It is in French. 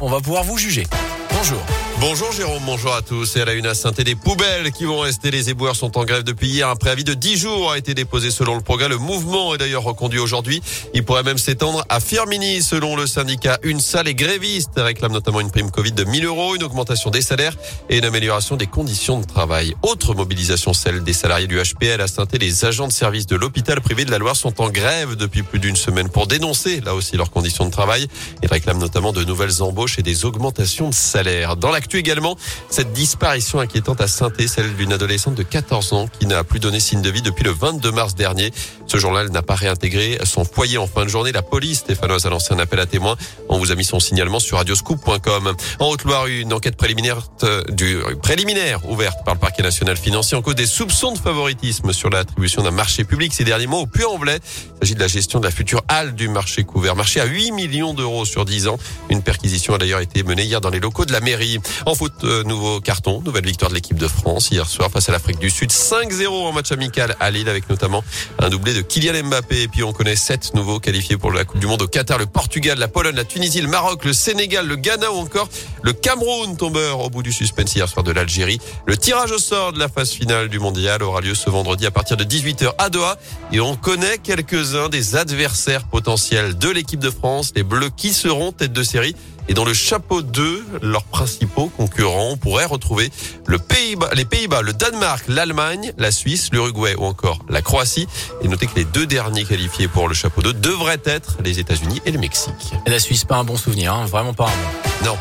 On va pouvoir vous juger. Bonjour. Bonjour Jérôme, bonjour à tous. Et à la une à saint des poubelles qui vont rester. Les éboueurs sont en grève depuis hier. Un préavis de 10 jours a été déposé selon le progrès. Le mouvement est d'ailleurs reconduit aujourd'hui. Il pourrait même s'étendre à Firmini selon le syndicat. Une salle et grévistes réclament notamment une prime Covid de 1000 euros, une augmentation des salaires et une amélioration des conditions de travail. Autre mobilisation, celle des salariés du HPL à saint Les agents de service de l'hôpital privé de la Loire sont en grève depuis plus d'une semaine pour dénoncer là aussi leurs conditions de travail. Ils réclament notamment de nouvelles embauches et des augmentations de salaire. Dans l'actu également, cette disparition inquiétante à saint celle d'une adolescente de 14 ans qui n'a plus donné signe de vie depuis le 22 mars dernier. Ce jour-là, elle n'a pas réintégré son foyer en fin de journée. La police stéphanoise a lancé un appel à témoins. On vous a mis son signalement sur radioscoop.com. En Haute-Loire, une enquête préliminaire euh, du préliminaire ouverte par le parquet national financier en cause des soupçons de favoritisme sur l'attribution d'un marché public ces derniers mois au Puy-en-Velay. Il s'agit de la gestion de la future halle du marché couvert. Marché à 8 millions d'euros sur 10 ans. Une perquisition a d'ailleurs été menée hier dans les locaux de la mairie. En foot, euh, nouveau carton, nouvelle victoire de l'équipe de France hier soir face à l'Afrique du Sud. 5-0 en match amical à Lille avec notamment un doublé de Kylian Mbappé. Et puis on connaît sept nouveaux qualifiés pour la Coupe du Monde au Qatar, le Portugal, la Pologne, la Tunisie, le Maroc, le Sénégal, le Ghana ou encore le Cameroun tombeur au bout du suspense hier soir de l'Algérie. Le tirage au sort de la phase finale du mondial aura lieu ce vendredi à partir de 18h à Doha et on connaît quelques-uns des adversaires potentiels de l'équipe de France, les Bleus qui seront tête de série. Et dans le chapeau 2, leurs principaux concurrents, on pourrait retrouver le les Pays-Bas, le Danemark, l'Allemagne, la Suisse, l'Uruguay ou encore la Croatie. Et notez que les deux derniers qualifiés pour le chapeau 2 devraient être les États-Unis et le Mexique. Et la Suisse, pas un bon souvenir, hein, vraiment pas un bon. Non.